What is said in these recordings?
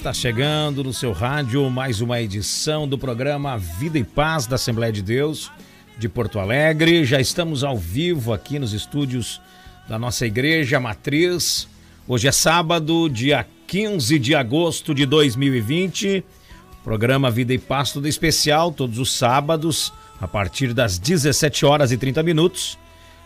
Está chegando no seu rádio mais uma edição do programa Vida e Paz da Assembleia de Deus de Porto Alegre. Já estamos ao vivo aqui nos estúdios da nossa igreja matriz. Hoje é sábado, dia 15 de agosto de 2020. Programa Vida e Paz tudo especial, todos os sábados, a partir das 17 horas e 30 minutos.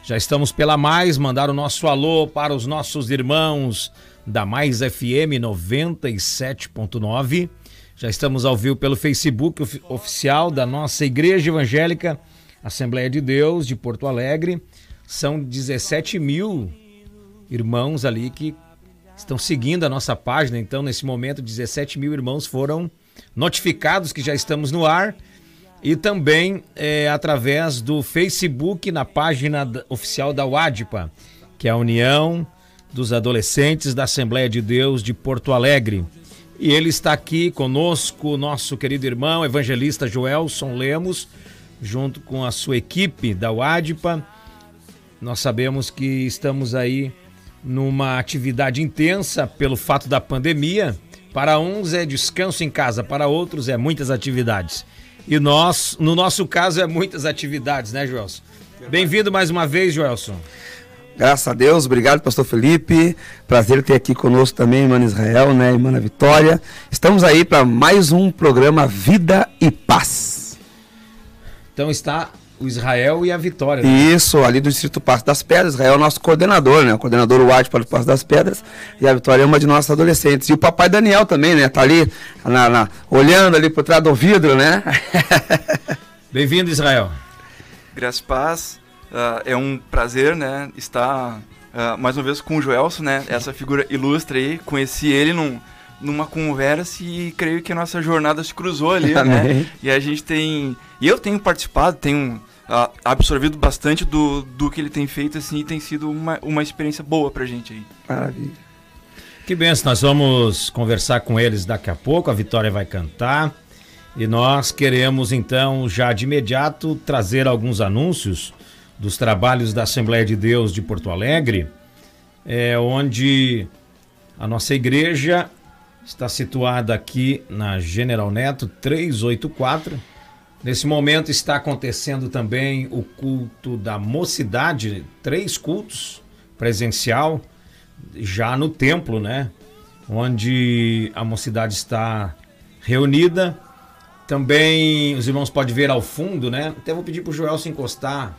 Já estamos pela Mais, mandar o nosso alô para os nossos irmãos da Mais FM 97.9. Já estamos ao vivo pelo Facebook oficial da nossa Igreja Evangélica Assembleia de Deus de Porto Alegre. São 17 mil irmãos ali que estão seguindo a nossa página. Então, nesse momento, 17 mil irmãos foram notificados que já estamos no ar. E também é, através do Facebook na página oficial da UADPA, que é a União dos adolescentes da Assembleia de Deus de Porto Alegre. E ele está aqui conosco, nosso querido irmão evangelista Joelson Lemos, junto com a sua equipe da UADPA. Nós sabemos que estamos aí numa atividade intensa pelo fato da pandemia. Para uns é descanso em casa, para outros é muitas atividades. E nós, no nosso caso, é muitas atividades, né, Joelson? Bem-vindo mais uma vez, Joelson. Graças a Deus, obrigado, pastor Felipe. Prazer ter aqui conosco também, irmã Israel, né, irmã Vitória. Estamos aí para mais um programa Vida e Paz. Então está o Israel e a Vitória. Né? Isso, ali do Distrito Passo das Pedras. Israel é o nosso coordenador, né? O coordenador White para o Passo das Pedras. E a Vitória é uma de nossas adolescentes. E o papai Daniel também, né? Tá ali, na, na olhando ali por trás do vidro, né? Bem-vindo, Israel. Graças a paz. Uh, é um prazer, né, estar uh, mais uma vez com o Joelson, né, essa figura ilustre aí. Conheci ele num, numa conversa e creio que a nossa jornada se cruzou ali, né? E a gente tem... E eu tenho participado, tenho uh, absorvido bastante do, do que ele tem feito, assim, e tem sido uma, uma experiência boa pra gente aí. Maravilha. Que benção, nós vamos conversar com eles daqui a pouco, a Vitória vai cantar. E nós queremos então já de imediato trazer alguns anúncios dos trabalhos da Assembleia de Deus de Porto Alegre, é, onde a nossa igreja está situada aqui na General Neto 384. Nesse momento está acontecendo também o culto da mocidade, três cultos presencial, já no templo, né? Onde a mocidade está reunida. Também os irmãos podem ver ao fundo, né? Até vou pedir para o Joel se encostar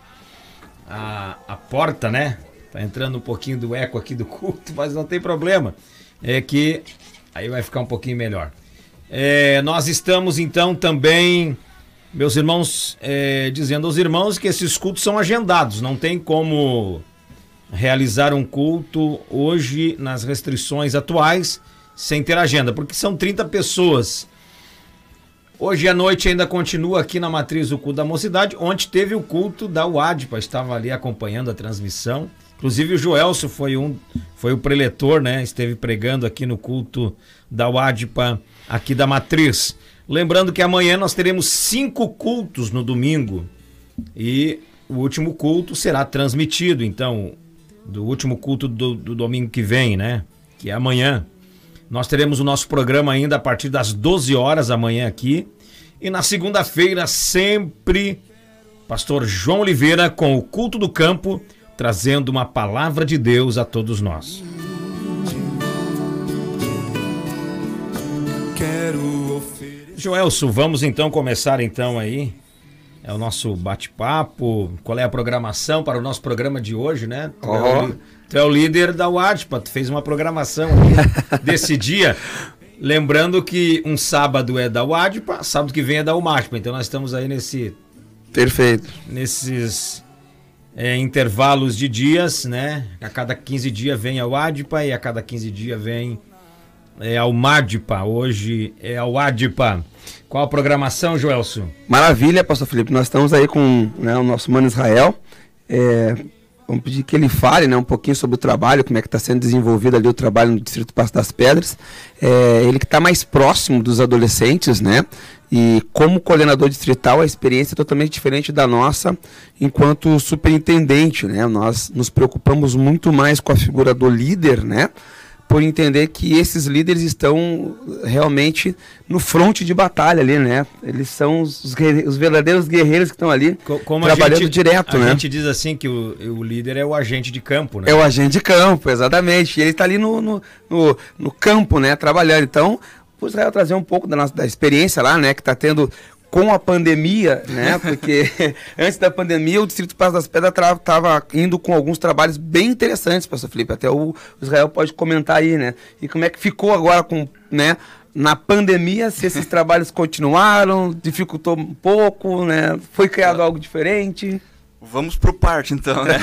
a, a porta, né? Tá entrando um pouquinho do eco aqui do culto, mas não tem problema. É que aí vai ficar um pouquinho melhor. É, nós estamos então também, meus irmãos, é, dizendo aos irmãos que esses cultos são agendados, não tem como realizar um culto hoje nas restrições atuais sem ter agenda, porque são 30 pessoas Hoje à noite ainda continua aqui na matriz o culto da mocidade. Ontem teve o culto da UADPA, estava ali acompanhando a transmissão. Inclusive o Joelso foi um, foi o preletor, né? Esteve pregando aqui no culto da UADPA aqui da matriz. Lembrando que amanhã nós teremos cinco cultos no domingo e o último culto será transmitido, então, do último culto do, do domingo que vem, né? Que é amanhã. Nós teremos o nosso programa ainda a partir das 12 horas amanhã aqui. E na segunda-feira, sempre, Pastor João Oliveira com o Culto do Campo, trazendo uma palavra de Deus a todos nós. Joelso, vamos então começar então aí. É o nosso bate-papo. Qual é a programação para o nosso programa de hoje, né? Oh. Tu é o líder da UADPA, tu fez uma programação desse dia. Lembrando que um sábado é da UADPA, sábado que vem é da UMADPA. Então nós estamos aí nesse. Perfeito. Nesses é, intervalos de dias, né? A cada 15 dias vem a UADPA e a cada 15 dias vem é, a UMADPA. Hoje é a UADPA. Qual a programação, Joelson? Maravilha, Pastor Felipe. Nós estamos aí com né, o nosso mano Israel. É, vamos pedir que ele fale né, um pouquinho sobre o trabalho, como é que está sendo desenvolvido ali o trabalho no Distrito Passo das Pedras. É, ele que está mais próximo dos adolescentes, né? E como coordenador distrital, a experiência é totalmente diferente da nossa enquanto superintendente, né? Nós nos preocupamos muito mais com a figura do líder, né? Por entender que esses líderes estão realmente no fronte de batalha ali, né? Eles são os, os verdadeiros guerreiros que estão ali Como trabalhando gente, direto, a né? A gente diz assim que o, o, líder é o agente de campo, né? É o agente de campo, exatamente. E ele está ali no, no, no, no, campo, né? Trabalhando. Então, o Israel trazer um pouco da nossa da experiência lá, né? Que está tendo com a pandemia, né? Porque antes da pandemia o Distrito Passo das Pedras estava indo com alguns trabalhos bem interessantes, pastor Felipe. Até o Israel pode comentar aí, né? E como é que ficou agora com, né? Na pandemia, se esses trabalhos continuaram, dificultou um pouco, né? Foi criado algo diferente? Vamos pro parte então, né?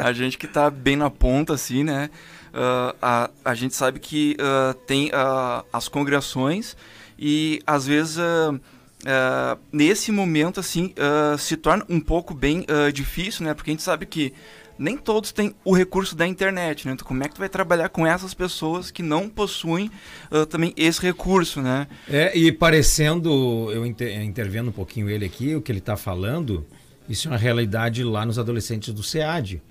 a gente que está bem na ponta, assim, né? Uh, a, a gente sabe que uh, tem uh, as congregações e às vezes uh, nesse momento assim uh, se torna um pouco bem uh, difícil, né? Porque a gente sabe que nem todos têm o recurso da internet, né? Então como é que tu vai trabalhar com essas pessoas que não possuem também esse recurso, né? É, e parecendo, eu inter, intervendo um pouquinho ele aqui, o que ele está falando, isso é uma realidade lá nos adolescentes do SEAD.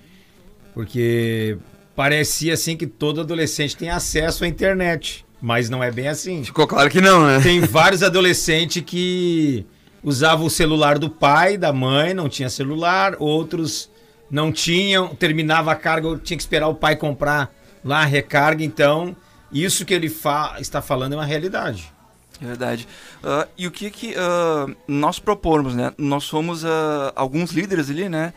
Porque parecia assim que todo adolescente tem acesso à internet. Mas não é bem assim. Ficou claro que não, né? Tem vários adolescentes que usavam o celular do pai, da mãe, não tinha celular, outros não tinham, terminava a carga, tinha que esperar o pai comprar lá a recarga, então isso que ele fa está falando é uma realidade. É verdade. Uh, e o que que uh, nós propomos, né? Nós somos uh, alguns líderes ali, né?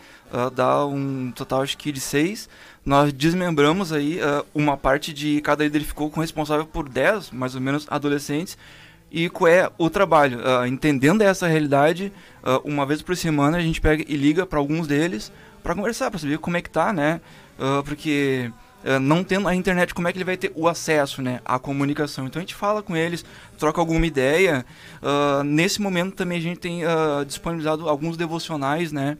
dá um total acho que de seis nós desmembramos aí uh, uma parte de cada líder ficou com responsável por 10, mais ou menos, adolescentes. E qual é o trabalho? Uh, entendendo essa realidade, uh, uma vez por semana a gente pega e liga para alguns deles para conversar, para saber como é que tá, né? porque não tendo a internet, como é que ele vai ter o acesso, né, à comunicação? Então a gente fala com eles, troca alguma ideia. nesse momento também a gente tem disponibilizado alguns devocionais, né?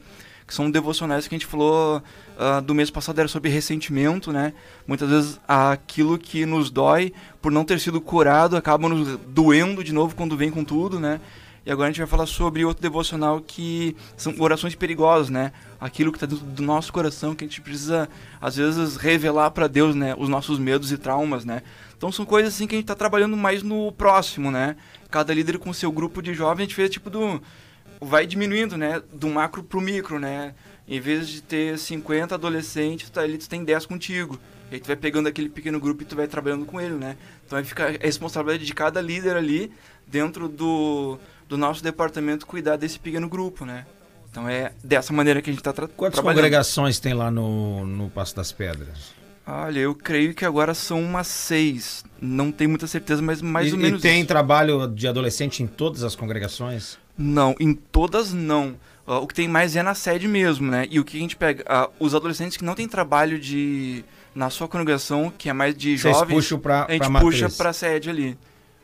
Que são devocionais que a gente falou uh, do mês passado, era sobre ressentimento, né? Muitas vezes aquilo que nos dói por não ter sido curado acaba nos doendo de novo quando vem com tudo, né? E agora a gente vai falar sobre outro devocional que são orações perigosas, né? Aquilo que está dentro do nosso coração que a gente precisa às vezes revelar para Deus, né? Os nossos medos e traumas, né? Então são coisas assim que a gente está trabalhando mais no próximo, né? Cada líder com seu grupo de jovens, a gente fez tipo do vai diminuindo, né? Do macro pro micro, né? Em vez de ter 50 adolescentes, tá, ali tu tem 10 contigo. E aí tu vai pegando aquele pequeno grupo e tu vai trabalhando com ele, né? Então vai ficar a responsabilidade de cada líder ali dentro do, do nosso departamento cuidar desse pequeno grupo, né? Então é dessa maneira que a gente está tra Quantas trabalhando. congregações tem lá no, no Passo das Pedras? Olha, eu creio que agora são umas seis. Não tenho muita certeza, mas mais e, ou menos. E tem isso. trabalho de adolescente em todas as congregações? Não, em todas não. Uh, o que tem mais é na sede mesmo, né? E o que a gente pega? Uh, os adolescentes que não têm trabalho de na sua congregação, que é mais de Vocês jovens, puxam pra, a gente pra puxa para a sede ali.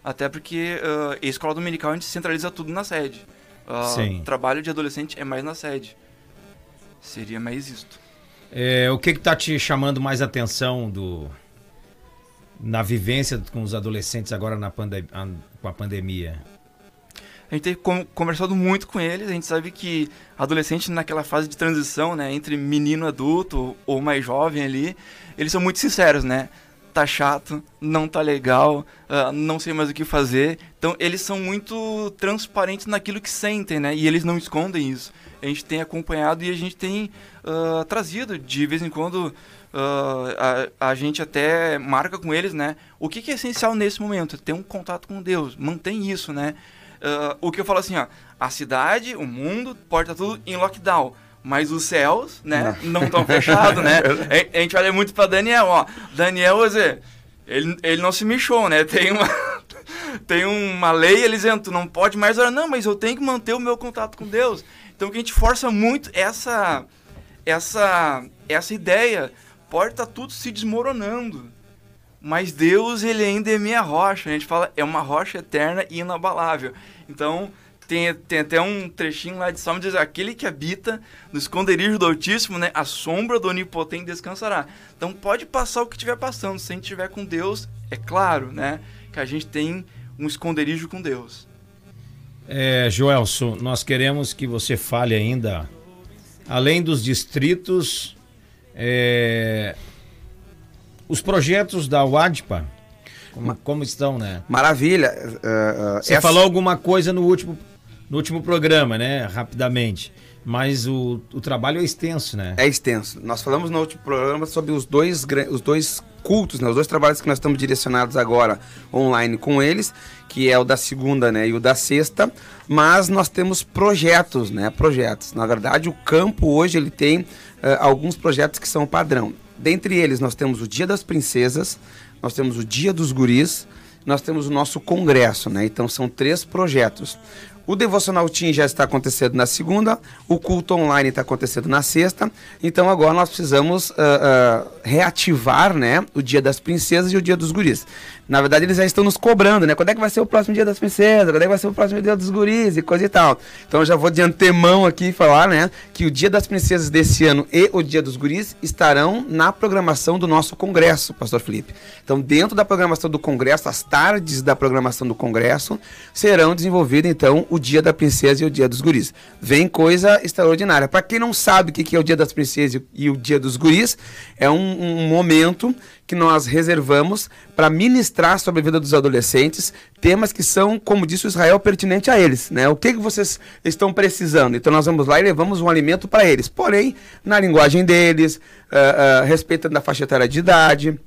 Até porque uh, a escola dominical a gente centraliza tudo na sede. O trabalho de adolescente é mais na sede. Seria mais isto. É, o que está te chamando mais atenção do na vivência com os adolescentes agora na pandem com a pandemia? A gente tem conversado muito com eles, a gente sabe que adolescente naquela fase de transição, né, entre menino adulto ou mais jovem ali, eles são muito sinceros, né? Tá chato, não tá legal, uh, não sei mais o que fazer. Então eles são muito transparentes naquilo que sentem, né? E eles não escondem isso. A gente tem acompanhado e a gente tem uh, trazido de vez em quando Uh, a, a, gente até marca com eles, né? O que, que, é essencial nesse momento? Ter um contato com Deus. Mantém isso, né? Uh, o que eu falo assim, ó, a cidade, o mundo, estar tudo em lockdown. Mas os céus, né, não estão fechados, né? A, a, gente olha muito para Daniel, ó. Daniel, ele, ele não se mexeu, né? Tem uma, tem uma lei, eles dizendo, tu não pode mais orar. Não, mas eu tenho que manter o meu contato com Deus. Então que a gente força muito essa, essa, essa ideia. Pode estar tudo se desmoronando mas Deus ele ainda é minha rocha. A gente fala é uma rocha eterna e inabalável. Então tem, tem até um trechinho lá de Salmo diz aquele que habita no esconderijo do Altíssimo, né, a sombra do Onipotente descansará. Então pode passar o que estiver passando, se a gente estiver com Deus, é claro, né, que a gente tem um esconderijo com Deus. É, Joelson, nós queremos que você fale ainda, além dos distritos, é, os projetos da UADPA, como, como estão, né? Maravilha. Uh, uh, Você essa... falou alguma coisa no último, no último programa, né? Rapidamente. Mas o, o trabalho é extenso, né? É extenso. Nós falamos no último programa sobre os dois, os dois cultos, né? Os dois trabalhos que nós estamos direcionados agora online com eles, que é o da segunda, né, e o da sexta, mas nós temos projetos, né? Projetos. Na verdade, o campo hoje ele tem uh, alguns projetos que são padrão. Dentre eles, nós temos o Dia das Princesas, nós temos o Dia dos Guris, nós temos o nosso congresso, né? Então são três projetos. O Devocional Team já está acontecendo na segunda, o culto online está acontecendo na sexta, então agora nós precisamos uh, uh, reativar né, o Dia das Princesas e o Dia dos Guris. Na verdade, eles já estão nos cobrando, né? Quando é que vai ser o próximo Dia das Princesas? Quando é que vai ser o próximo Dia dos Guris e coisa e tal. Então eu já vou de antemão aqui falar, né, que o Dia das Princesas desse ano e o Dia dos Guris estarão na programação do nosso congresso, Pastor Felipe. Então, dentro da programação do congresso, as tardes da programação do congresso serão desenvolvidas então o Dia da Princesa e o Dia dos Guris. Vem coisa extraordinária. Para quem não sabe o que é o Dia das Princesas e o Dia dos Guris, é um, um momento que nós reservamos para ministrar sobre a vida dos adolescentes, temas que são, como disse o Israel, pertinente a eles. Né? O que, que vocês estão precisando? Então nós vamos lá e levamos um alimento para eles, porém, na linguagem deles, uh, uh, respeitando a faixa etária de idade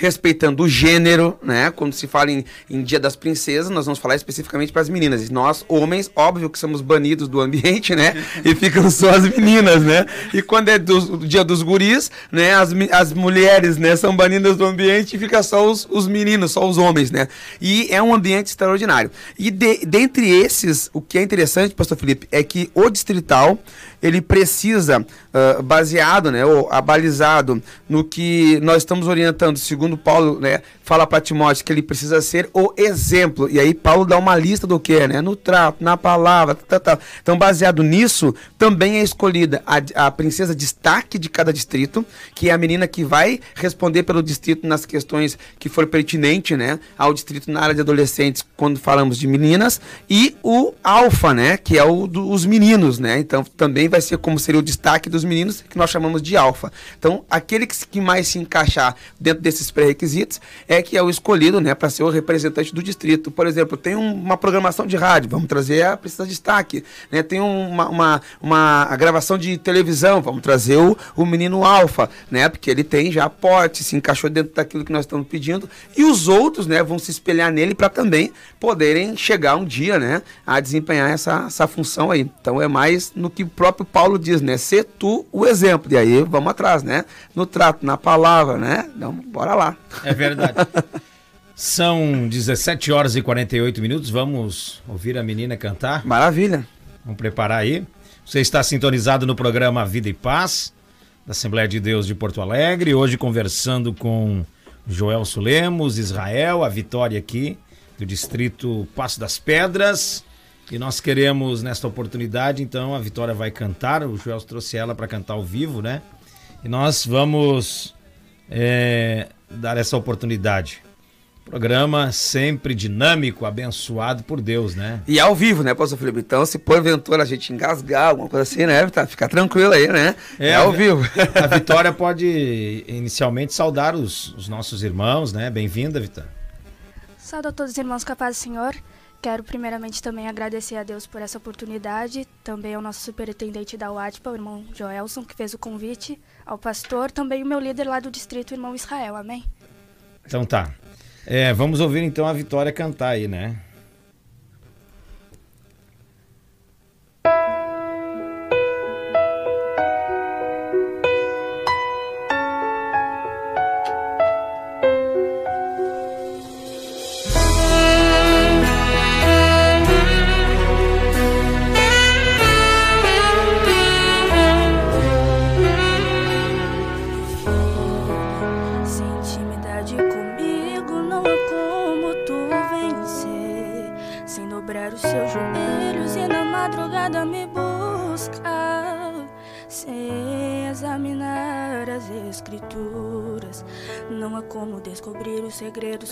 respeitando o gênero, né? Quando se fala em, em Dia das Princesas, nós vamos falar especificamente para as meninas. E nós, homens, óbvio que somos banidos do ambiente, né? E ficam só as meninas, né? E quando é do, do Dia dos Guris, né? As, as mulheres, né? São banidas do ambiente e fica só os, os meninos, só os homens, né? E é um ambiente extraordinário. E de, dentre esses, o que é interessante, Pastor Felipe, é que o distrital ele precisa, uh, baseado, né, ou abalizado no que nós estamos orientando, segundo Paulo, né, fala para Timóteo que ele precisa ser o exemplo. E aí Paulo dá uma lista do que, né, no trato, na palavra, tá, tá. Então, baseado nisso, também é escolhida a, a princesa destaque de cada distrito, que é a menina que vai responder pelo distrito nas questões que for pertinente, né, ao distrito na área de adolescentes, quando falamos de meninas, e o alfa, né, que é o dos meninos, né. Então, também vai ser como seria o destaque dos meninos, que nós chamamos de alfa. Então, aquele que, que mais se encaixar dentro desses pré-requisitos é que é o escolhido né, para ser o representante do distrito. Por exemplo, tem um, uma programação de rádio, vamos trazer a precisa de destaque. Né? Tem uma, uma, uma gravação de televisão, vamos trazer o, o menino alfa, né? porque ele tem já aporte, se encaixou dentro daquilo que nós estamos pedindo. E os outros né, vão se espelhar nele para também poderem chegar um dia né, a desempenhar essa, essa função aí. Então é mais no que o próprio Paulo diz, né? Ser tu o exemplo. E aí vamos atrás, né? No trato, na palavra, né? Então, bora lá. É verdade. São 17 horas e 48 minutos. Vamos ouvir a menina cantar? Maravilha. Vamos preparar aí. Você está sintonizado no programa Vida e Paz, da Assembleia de Deus de Porto Alegre. Hoje conversando com Joel Sulemos, Israel, a Vitória aqui, do distrito Passo das Pedras. E nós queremos, nesta oportunidade, então, a Vitória vai cantar. O Joel trouxe ela para cantar ao vivo, né? E nós vamos é, dar essa oportunidade. Programa sempre dinâmico, abençoado por Deus, né? E ao vivo, né, Pastor Felipe? Então, se porventura a gente engasgar, alguma coisa assim, né? Tá, fica tranquilo aí, né? É, é ao vivo. A Vitória pode inicialmente saudar os, os nossos irmãos, né? Bem-vinda, Vitória. Saúde a todos os irmãos capazes, Senhor. Quero primeiramente também agradecer a Deus por essa oportunidade, também ao nosso superintendente da UATPA, o irmão Joelson, que fez o convite, ao pastor, também o meu líder lá do distrito, irmão Israel, amém? Então tá. É, vamos ouvir então a Vitória cantar aí, né?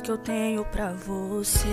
Que eu tenho pra você.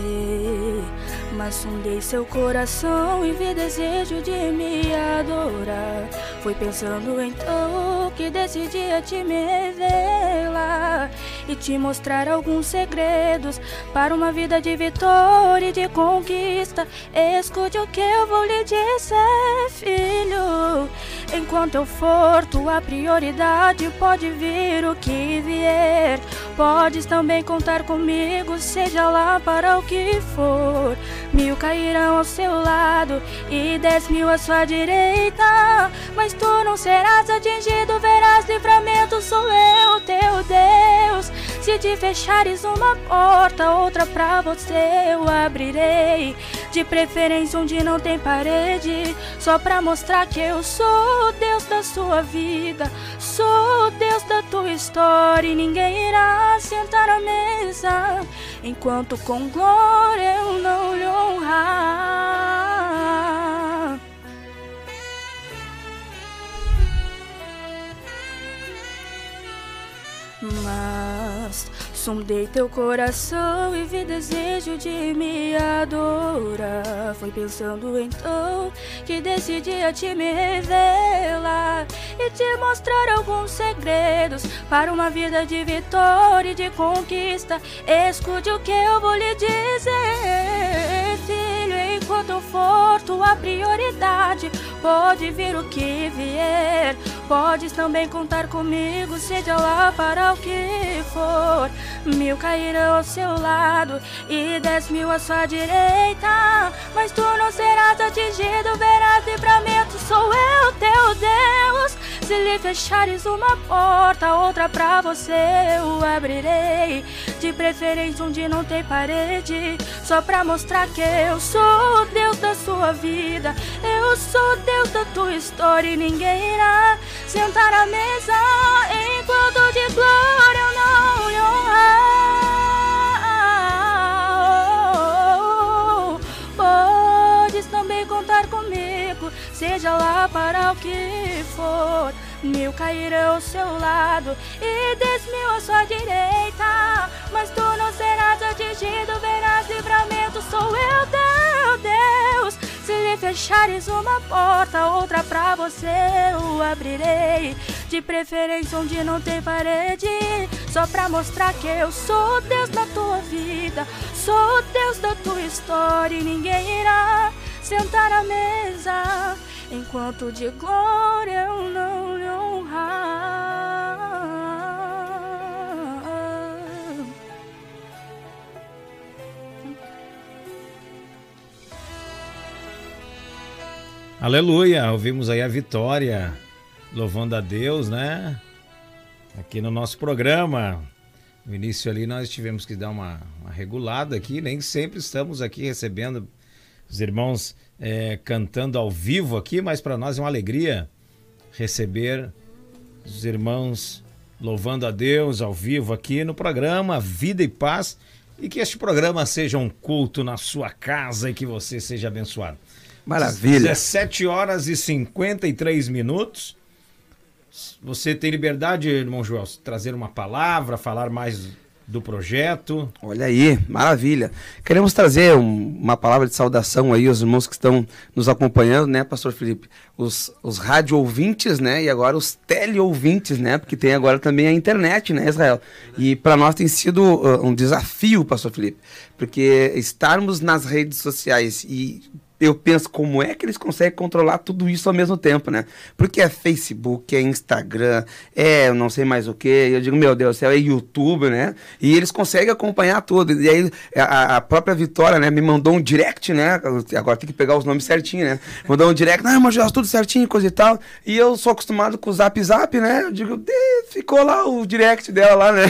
Mas sondei seu coração e vi desejo de me adorar. Foi pensando tocar que desse dia te me revela e te mostrar alguns segredos para uma vida de vitória e de conquista. Escute o que eu vou lhe dizer, filho. Enquanto eu for tua prioridade, pode vir o que vier. Podes também contar comigo, seja lá para o que for. Mil cairão ao seu lado e dez mil à sua direita. Mas tu não serás atingido, verás livramento. Sou eu, teu Deus. Se te fechares uma porta, outra pra você eu abrirei. De preferência onde não tem parede, só pra mostrar que eu sou Deus da sua vida, sou Deus da tua história e ninguém irá sentar à mesa enquanto com glória eu não lhe honrar. Mas sondei teu coração e vi desejo de me adorar. Foi pensando então que decidi a te me revelar e te mostrar alguns segredos para uma vida de vitória e de conquista. Escute o que eu vou lhe dizer, filho, enquanto for tua prioridade, pode vir o que vier. Podes também contar comigo, seja lá para o que for. Mil cairão ao seu lado e dez mil à sua direita. Mas tu não serás atingido, verás livramento. Sou eu, teu Deus. Se lhe fechares uma porta, outra pra você eu abrirei. De preferência onde não tem parede, só pra mostrar que eu sou Deus da sua vida. Eu sou Deus da tua história e ninguém irá sentar à mesa enquanto de glória eu não lhe honrar. Também contar seja lá para o que for. Mil cairão ao seu lado e dez mil à sua direita. Mas tu não serás atingido, verás livramento. Sou eu, teu Deus. Se lhe fechares uma porta, outra pra você eu abrirei. De preferência onde não tem parede, só pra mostrar que eu sou Deus na tua vida, sou Deus da tua história e ninguém irá sentar à mesa enquanto de glória eu não lhe honrar. Aleluia, ouvimos aí a vitória, louvando a Deus, né? Aqui no nosso programa. No início ali nós tivemos que dar uma, uma regulada aqui, nem sempre estamos aqui recebendo os irmãos é, cantando ao vivo aqui, mas para nós é uma alegria receber os irmãos louvando a Deus ao vivo aqui no programa Vida e Paz e que este programa seja um culto na sua casa e que você seja abençoado. Maravilha. 17 horas e 53 minutos. Você tem liberdade, irmão Joel, trazer uma palavra, falar mais do projeto. Olha aí, maravilha. Queremos trazer um, uma palavra de saudação aí aos irmãos que estão nos acompanhando, né, pastor Felipe? Os, os rádio ouvintes, né, e agora os tele ouvintes, né, porque tem agora também a internet, né, Israel? E para nós tem sido uh, um desafio, pastor Felipe, porque estarmos nas redes sociais e eu penso como é que eles conseguem controlar tudo isso ao mesmo tempo, né? Porque é Facebook, é Instagram, é não sei mais o que. Eu digo, meu Deus do céu, é YouTube, né? E eles conseguem acompanhar tudo. E aí a, a, própria Vitória, né, me mandou um direct, né? Agora tem que pegar os nomes certinho, né? Mandou um direct, ah, mas tudo certinho, coisa e tal. E eu sou acostumado com o Zap Zap, né? Eu digo, ficou lá o direct dela lá, né?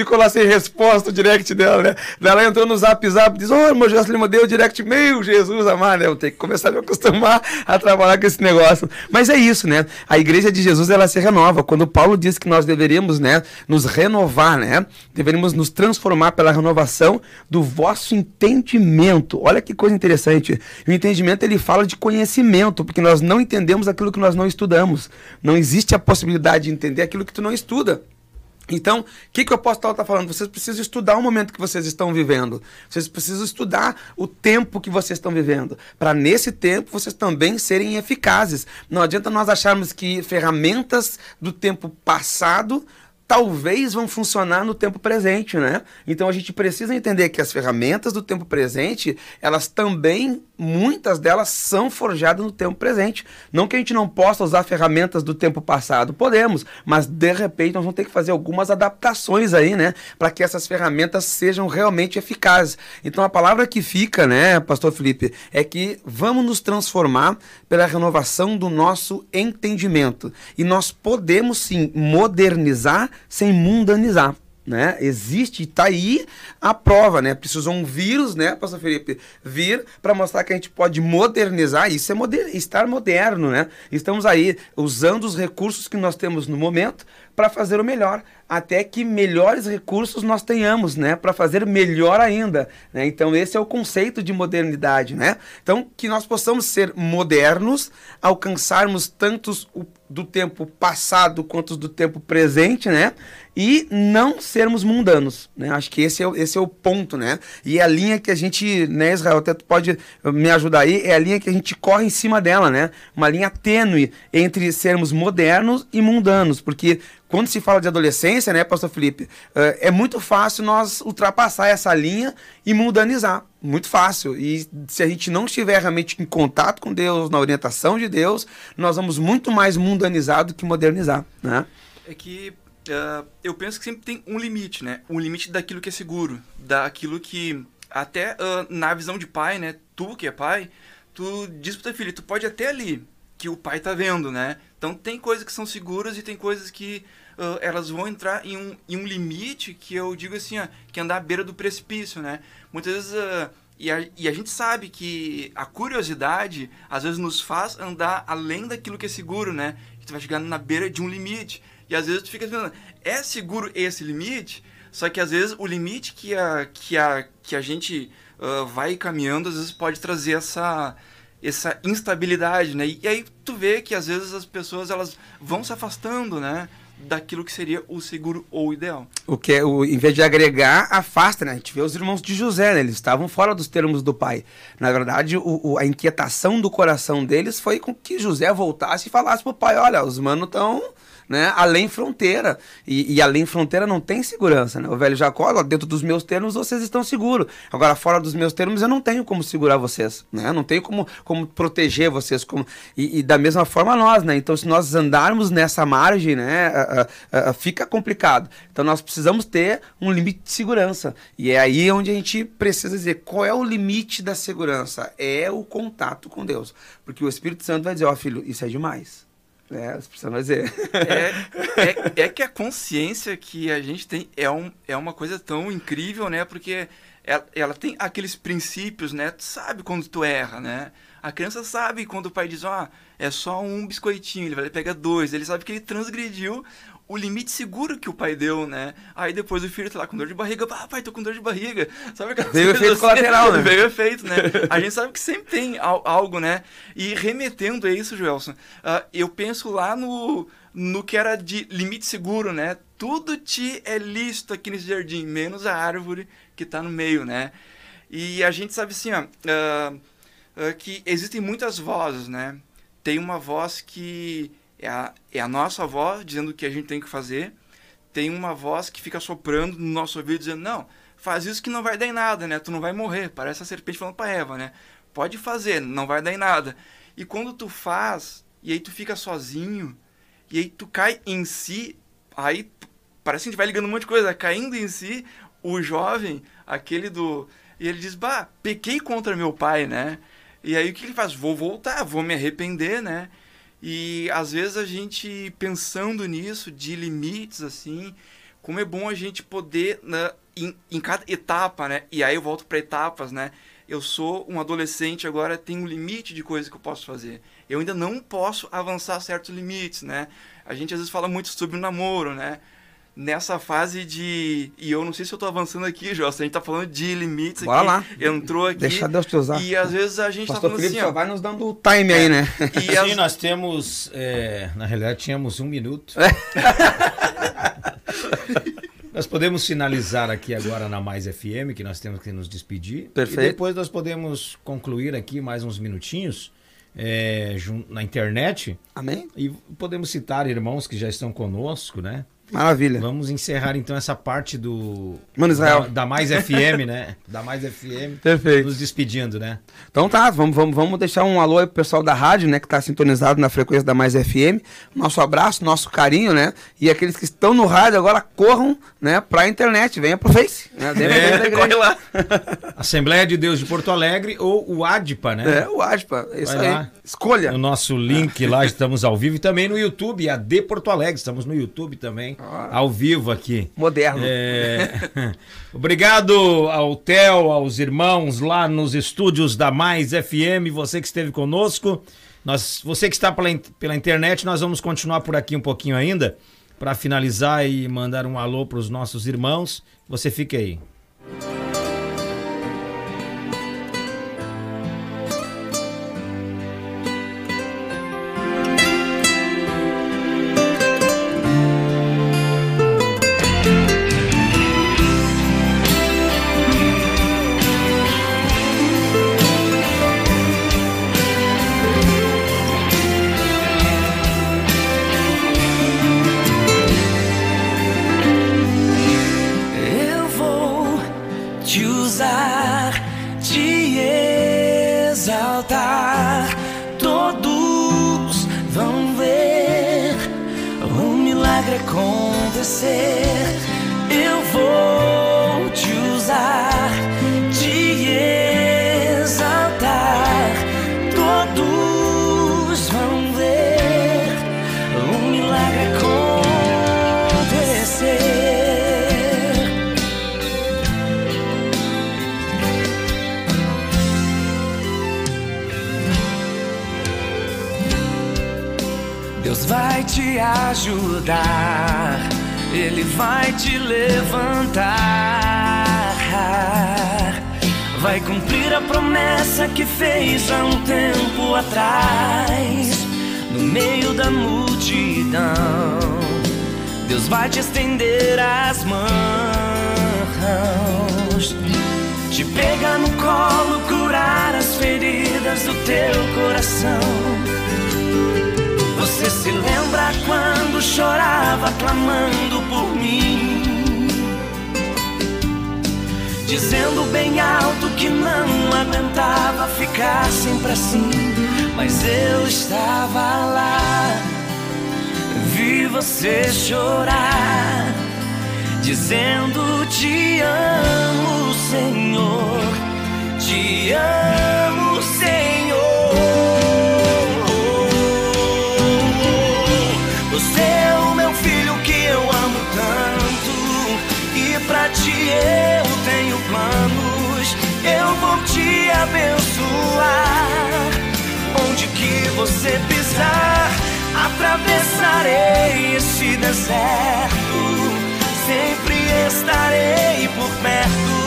Ficou lá sem resposta o direct dela, né? Ela entrou no zap zap e diz: Ô, oh, irmão Jocelyn, deu o direct. Meu Jesus amado, né? Eu tenho que começar a me acostumar a trabalhar com esse negócio. Mas é isso, né? A igreja de Jesus, ela se renova. Quando Paulo diz que nós deveríamos, né, nos renovar, né? Deveríamos nos transformar pela renovação do vosso entendimento. Olha que coisa interessante. O entendimento, ele fala de conhecimento, porque nós não entendemos aquilo que nós não estudamos. Não existe a possibilidade de entender aquilo que tu não estuda. Então, o que, que o apóstolo está falando? Vocês precisam estudar o momento que vocês estão vivendo. Vocês precisam estudar o tempo que vocês estão vivendo. Para nesse tempo vocês também serem eficazes. Não adianta nós acharmos que ferramentas do tempo passado talvez vão funcionar no tempo presente, né? Então a gente precisa entender que as ferramentas do tempo presente, elas também, muitas delas são forjadas no tempo presente. Não que a gente não possa usar ferramentas do tempo passado, podemos, mas de repente nós vamos ter que fazer algumas adaptações aí, né, para que essas ferramentas sejam realmente eficazes. Então a palavra que fica, né, pastor Felipe, é que vamos nos transformar pela renovação do nosso entendimento. E nós podemos sim modernizar sem mundanizar. Né? Existe, está aí a prova, né? Precisou um vírus, né, Pastor Felipe, vir para mostrar que a gente pode modernizar, isso é moder estar moderno, né? Estamos aí usando os recursos que nós temos no momento para fazer o melhor, até que melhores recursos nós tenhamos, né, para fazer melhor ainda, né? Então esse é o conceito de modernidade, né? Então que nós possamos ser modernos, alcançarmos tantos do tempo passado quanto do tempo presente, né? E não sermos mundanos, né? Acho que esse é, esse é o ponto, né? E é a linha que a gente, né, Israel, até pode me ajudar aí, é a linha que a gente corre em cima dela, né? Uma linha tênue entre sermos modernos e mundanos, porque quando se fala de adolescência, né, pastor Felipe, é muito fácil nós ultrapassar essa linha e mundanizar. Muito fácil. E se a gente não estiver realmente em contato com Deus, na orientação de Deus, nós vamos muito mais mundanizar do que modernizar. Né? É que uh, eu penso que sempre tem um limite, né? Um limite daquilo que é seguro, daquilo que até uh, na visão de pai, né? Tu que é pai, tu diz pro teu filho, tu pode até ali que o pai tá vendo, né? Então tem coisas que são seguras e tem coisas que uh, elas vão entrar em um, em um limite que eu digo assim, ó, que andar à beira do precipício, né? Muitas vezes. Uh, e a, e a gente sabe que a curiosidade às vezes nos faz andar além daquilo que é seguro, né? Tu vai chegar na beira de um limite. E às vezes tu fica pensando, é seguro esse limite? Só que às vezes o limite que a, que a, que a gente uh, vai caminhando, às vezes pode trazer essa, essa instabilidade, né? E, aí tu vê que às vezes as pessoas elas vão se afastando, né? daquilo que seria o seguro ou o ideal. O que é, o, em vez de agregar, afasta, né? A gente vê os irmãos de José, né? Eles estavam fora dos termos do pai. Na verdade, o, o, a inquietação do coração deles foi com que José voltasse e falasse pro pai, olha, os manos estão né, além fronteira. E, e, além fronteira não tem segurança. Né? O velho Jacó, dentro dos meus termos vocês estão seguros. Agora, fora dos meus termos, eu não tenho como segurar vocês. Né? Não tenho como, como proteger vocês. Como... E, e, da mesma forma nós, né? Então, se nós andarmos nessa margem, né, fica complicado. Então, nós precisamos ter um limite de segurança. E é aí onde a gente precisa dizer qual é o limite da segurança. É o contato com Deus. Porque o Espírito Santo vai dizer, ó oh, filho, isso é demais. É, você precisa dizer. É, é, é, que a consciência que a gente tem é, um, é uma coisa tão incrível, né? Porque ela, ela tem aqueles princípios, né? Tu sabe quando tu erra, né? A criança sabe quando o pai diz, ó, oh, é só um biscoitinho, ele vai pegar dois. Ele sabe que ele transgrediu o limite seguro que o pai deu, né? Aí depois o filho tá lá com dor de barriga, ah, pai, tô com dor de barriga. Sabe aquela Veio efeito assim? colateral, né? Veio efeito, né? A gente sabe que sempre tem algo, né? E remetendo a isso, Joelson, uh, eu penso lá no, no que era de limite seguro, né? Tudo te é lícito aqui nesse jardim, menos a árvore que tá no meio, né? E a gente sabe assim, ó, uh, uh, que existem muitas vozes, né? Tem uma voz que é a, é a nossa voz dizendo o que a gente tem que fazer. Tem uma voz que fica soprando no nosso ouvido dizendo: Não, faz isso que não vai dar em nada, né? Tu não vai morrer. Parece a serpente falando para Eva, né? Pode fazer, não vai dar em nada. E quando tu faz, e aí tu fica sozinho, e aí tu cai em si, aí parece que a gente vai ligando um monte de coisa, caindo em si, o jovem, aquele do. E ele diz: Bah, pequei contra meu pai, né? E aí o que ele faz? Vou voltar, vou me arrepender, né? E às vezes a gente pensando nisso, de limites assim, como é bom a gente poder, né, em, em cada etapa, né? E aí eu volto para etapas, né? Eu sou um adolescente agora, tem um limite de coisas que eu posso fazer. Eu ainda não posso avançar certos limites, né? A gente às vezes fala muito sobre o namoro, né? Nessa fase de. E eu não sei se eu tô avançando aqui, Joel. A gente tá falando de limites Bora aqui. lá. Entrou aqui. Deixa Deus te usar. E às vezes a gente tá Pastor falando Felipe assim, só ó. vai nos dando o time aí, né? E Sim, as- nós temos, é, na realidade tínhamos um minuto. nós podemos finalizar aqui agora na Mais FM, que nós temos que nos despedir. Perfeito. E depois nós podemos concluir aqui mais uns minutinhos é, na internet Amém? e podemos citar irmãos que já estão conosco, né? Maravilha. Vamos encerrar então essa parte do Mano Israel. da, da Mais FM, né? Da Mais FM. Perfeito. Nos despedindo, né? Então tá, vamos, vamos, vamos deixar um alô aí pro pessoal da rádio, né, que tá sintonizado na frequência da Mais FM. Nosso abraço, nosso carinho, né? E aqueles que estão no rádio agora corram, né, pra internet, venha pro Face, né? É. Corre lá. Assembleia de Deus de Porto Alegre ou o ADPA, né? É, o ADPA, isso Vai aí. lá. Escolha. No nosso link lá, estamos ao vivo e também no YouTube, AD Porto Alegre. Estamos no YouTube também, Ah. ao vivo aqui. Moderno. É, Obrigado ao Theo, aos irmãos lá nos estúdios da Mais FM, você que esteve conosco. Nós, você que está pela, pela internet, nós vamos continuar por aqui um pouquinho ainda para finalizar e mandar um alô para os nossos irmãos. Você fique aí. Deus vai te ajudar, Ele vai te levantar. Vai cumprir a promessa que fez há um tempo atrás, no meio da multidão. Deus vai te estender as mãos, te pegar no colo, curar as feridas do teu coração. Você se lembra quando chorava clamando por mim? Dizendo bem alto que não aguentava ficar sempre assim. Mas eu estava lá, vi você chorar, dizendo: Te amo, Senhor, te amo, abençoar. Onde que você pisar, atravessarei esse deserto. Sempre estarei por perto.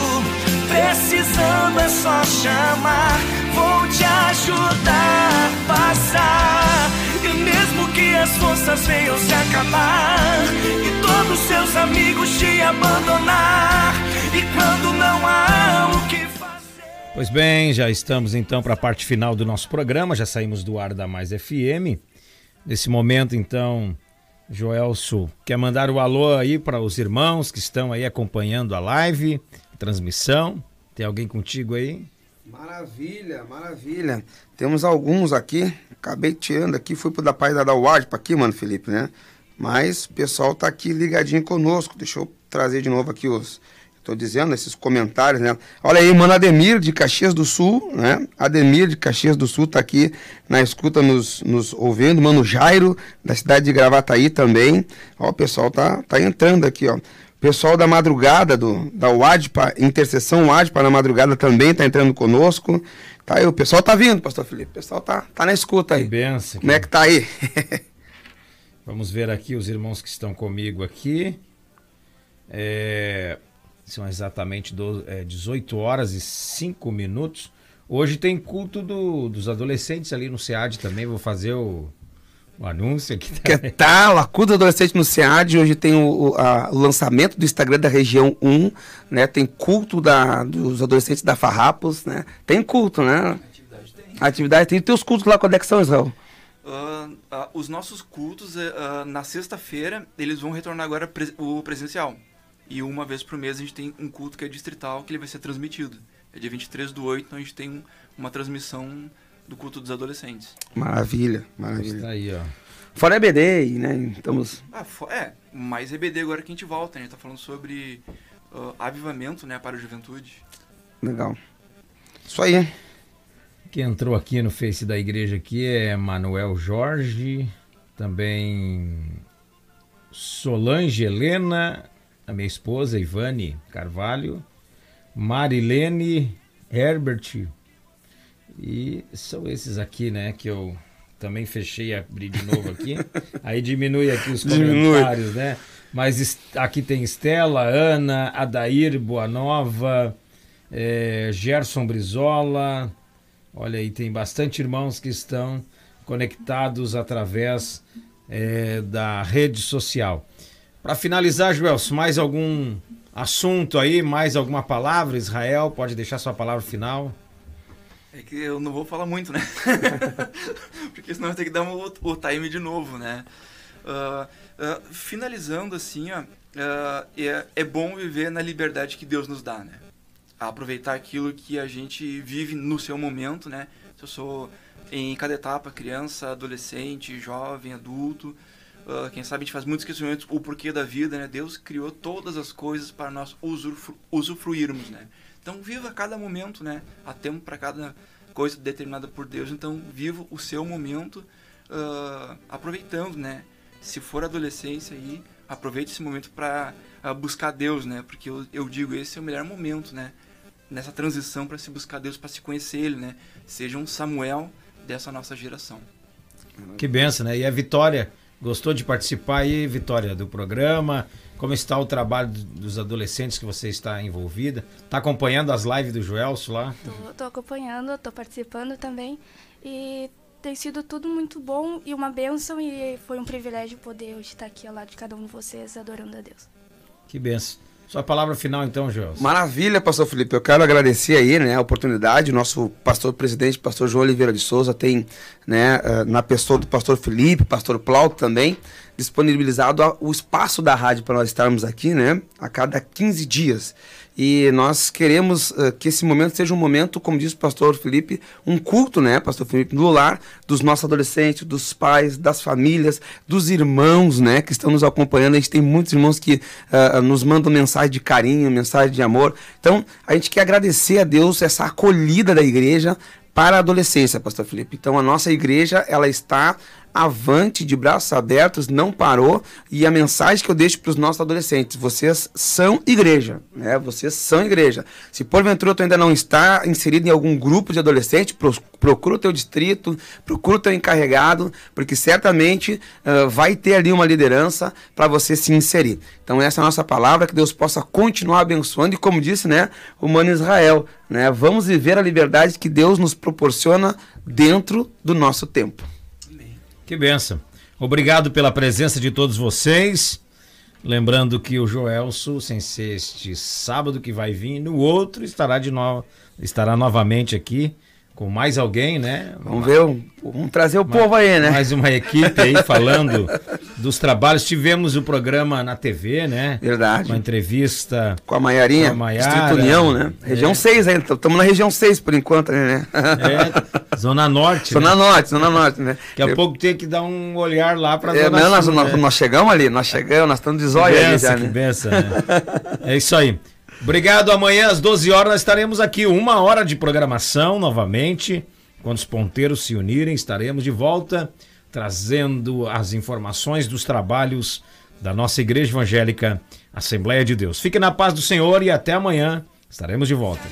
Precisando é só chamar. Vou te ajudar a passar. E mesmo que as forças venham se acabar E todos seus amigos te abandonar E quando não há o que Pois bem, já estamos então para a parte final do nosso programa, já saímos do ar da Mais FM. Nesse momento, então, Joelso quer mandar o alô aí para os irmãos que estão aí acompanhando a live, a transmissão. Tem alguém contigo aí? Maravilha, maravilha. Temos alguns aqui. Acabei tirando aqui, fui pro da página da Ward para aqui, mano, Felipe, né? Mas o pessoal tá aqui ligadinho conosco. Deixa eu trazer de novo aqui os. Tô dizendo esses comentários, né? Olha aí, mano Ademir de Caxias do Sul, né? Ademir de Caxias do Sul tá aqui na escuta nos, nos ouvindo. Mano Jairo, da cidade de Gravataí também. Ó, o pessoal tá, tá entrando aqui, ó. Pessoal da madrugada, do, da UADPA, Intercessão UADPA na madrugada também tá entrando conosco. Tá aí, o pessoal tá vindo, pastor Felipe. O pessoal tá, tá na escuta aí. Benção. Como é que tá aí? Vamos ver aqui os irmãos que estão comigo aqui. É, são exatamente do, é, 18 horas e 5 minutos. Hoje tem culto do, dos adolescentes ali no SEAD também. Vou fazer o, o anúncio aqui. Que tal? A culto adolescente no SEAD. Hoje tem o, o, a, o, lançamento do Instagram da região 1. Né? Tem culto da, dos adolescentes da Farrapos. Né? Tem culto, né? Atividade tem. Atividade tem. E tem os cultos lá, quando é que são, Israel? Uh, uh, os nossos cultos, uh, na sexta-feira, eles vão retornar agora pre o presencial. E uma vez por mês a gente tem um culto que é distrital, que ele vai ser transmitido. É dia 23 do 8, então a gente tem um, uma transmissão do culto dos adolescentes. Maravilha, maravilha. Está aí, ó. Fora EBD, né? Estamos... Ah, é, mais EBD agora que a gente volta, né? A gente tá falando sobre uh, avivamento, né, para a juventude. Legal. Isso aí. Quem entrou aqui no Face da igreja aqui é Manuel Jorge, também Solange Helena, a minha esposa Ivane Carvalho, Marilene Herbert. E são esses aqui, né, que eu também fechei e abri de novo aqui. Aí diminui aqui os comentários, diminui. né? Mas aqui tem Estela, Ana, Adair Boanova, é, Gerson Brizola. Olha aí, tem bastante irmãos que estão conectados através é, da rede social. Para finalizar, Joelson, mais algum assunto aí, mais alguma palavra? Israel, pode deixar sua palavra final. É que eu não vou falar muito, né? Porque senão eu tenho que dar o, o time de novo, né? Uh, uh, finalizando assim, ó, uh, é, é bom viver na liberdade que Deus nos dá, né? Aproveitar aquilo que a gente vive no seu momento, né? Se eu sou em cada etapa, criança, adolescente, jovem, adulto, Uh, quem sabe a gente faz muitos questionamentos o porquê da vida, né? Deus criou todas as coisas para nós usufru usufruirmos, né? Então viva cada momento, né? Há tempo para cada coisa determinada por Deus. Então viva o seu momento uh, aproveitando, né? Se for adolescência aí, aproveite esse momento para uh, buscar Deus, né? Porque eu, eu digo esse é o melhor momento, né? Nessa transição para se buscar Deus, para se conhecer Ele, né? Seja um Samuel dessa nossa geração. Que benção, né? E a vitória Gostou de participar aí, Vitória, do programa? Como está o trabalho dos adolescentes que você está envolvida? Está acompanhando as lives do Joelso lá? Estou acompanhando, estou participando também. E tem sido tudo muito bom e uma bênção. E foi um privilégio poder hoje estar aqui ao lado de cada um de vocês, adorando a Deus. Que benção. Sua palavra final então, Joel. Maravilha, pastor Felipe. Eu quero agradecer aí, né, a oportunidade. Nosso pastor presidente, pastor João Oliveira de Souza, tem, né, eh, na pessoa do pastor Felipe, pastor Plauto também, disponibilizado o espaço da rádio para nós estarmos aqui, né, a cada 15 dias. E nós queremos uh, que esse momento seja um momento, como disse o pastor Felipe, um culto, né, pastor Felipe, no lar dos nossos adolescentes, dos pais, das famílias, dos irmãos, né, que estão nos acompanhando. A gente tem muitos irmãos que uh, nos mandam mensagem de carinho, mensagem de amor. Então, a gente quer agradecer a Deus essa acolhida da igreja para a adolescência, pastor Felipe. Então, a nossa igreja, ela está avante, de braços abertos, não parou. E a mensagem que eu deixo para os nossos adolescentes: vocês são igreja, né? Vocês são igreja. Se porventura tu ainda não está inserido em algum grupo de adolescentes, procura o teu distrito, procura o teu encarregado, porque certamente uh, vai ter ali uma liderança para você se inserir. Então essa é a nossa palavra, que Deus possa continuar abençoando e como disse, né, mano Israel, né, vamos viver a liberdade que Deus nos proporciona dentro do nosso tempo. Que benção. Obrigado pela presença de todos vocês. Lembrando que o Joelso, sem ser este sábado que vai vir, no outro estará de novo, estará novamente aqui com mais alguém, né? Vamos ver, vamos trazer o povo aí, né? Mais uma equipe aí falando dos trabalhos. Tivemos o programa na TV, né? Verdade. Uma entrevista com a Maiarinha, com a Maiara, Distrito União, né? É. Região 6 ainda, estamos na região 6 por enquanto, né? É, Zona Norte. Zona né? Norte, Zona Norte, né? Daqui a Eu... pouco tem que dar um olhar lá para é, Zona não, Sul, nós, né? nós, chegamos ali, nós chegamos, nós estamos de zóia ali já, né? Benção, né? É isso aí. Obrigado. Amanhã às 12 horas nós estaremos aqui. Uma hora de programação novamente. Quando os ponteiros se unirem, estaremos de volta trazendo as informações dos trabalhos da nossa Igreja Evangélica Assembleia de Deus. Fique na paz do Senhor e até amanhã estaremos de volta.